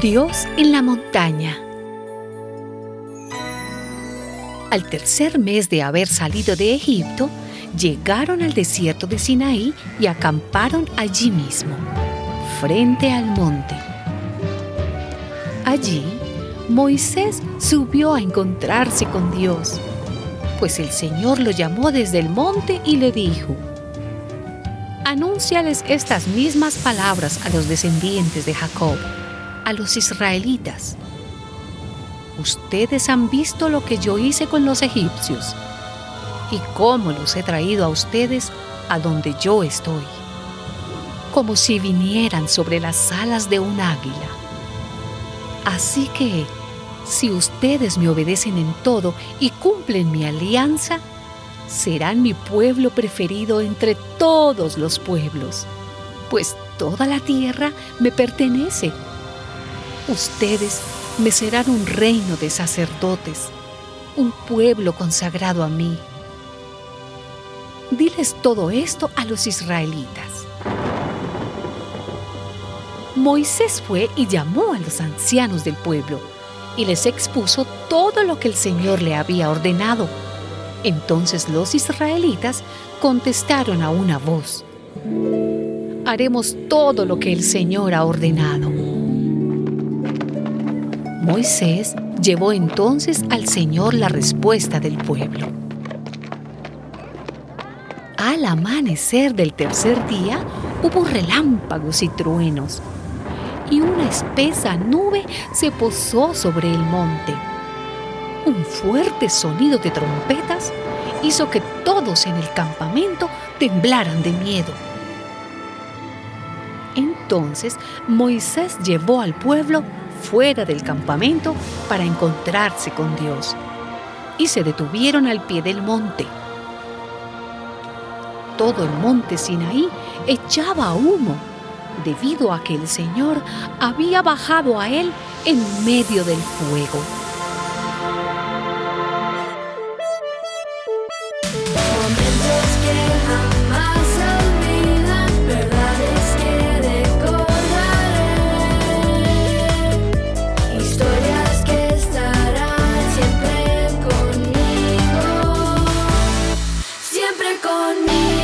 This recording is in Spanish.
Dios en la montaña. Al tercer mes de haber salido de Egipto, llegaron al desierto de Sinaí y acamparon allí mismo, frente al monte. Allí, Moisés subió a encontrarse con Dios, pues el Señor lo llamó desde el monte y le dijo, Anúnciales estas mismas palabras a los descendientes de Jacob, a los israelitas. Ustedes han visto lo que yo hice con los egipcios y cómo los he traído a ustedes a donde yo estoy, como si vinieran sobre las alas de un águila. Así que, si ustedes me obedecen en todo y cumplen mi alianza, serán mi pueblo preferido entre todos los pueblos, pues toda la tierra me pertenece. Ustedes me serán un reino de sacerdotes, un pueblo consagrado a mí. Diles todo esto a los israelitas. Moisés fue y llamó a los ancianos del pueblo y les expuso todo lo que el Señor le había ordenado entonces los israelitas contestaron a una voz, haremos todo lo que el Señor ha ordenado. Moisés llevó entonces al Señor la respuesta del pueblo. Al amanecer del tercer día hubo relámpagos y truenos, y una espesa nube se posó sobre el monte un fuerte sonido de trompetas hizo que todos en el campamento temblaran de miedo. Entonces Moisés llevó al pueblo fuera del campamento para encontrarse con Dios y se detuvieron al pie del monte. Todo el monte Sinaí echaba humo debido a que el Señor había bajado a él en medio del fuego. Con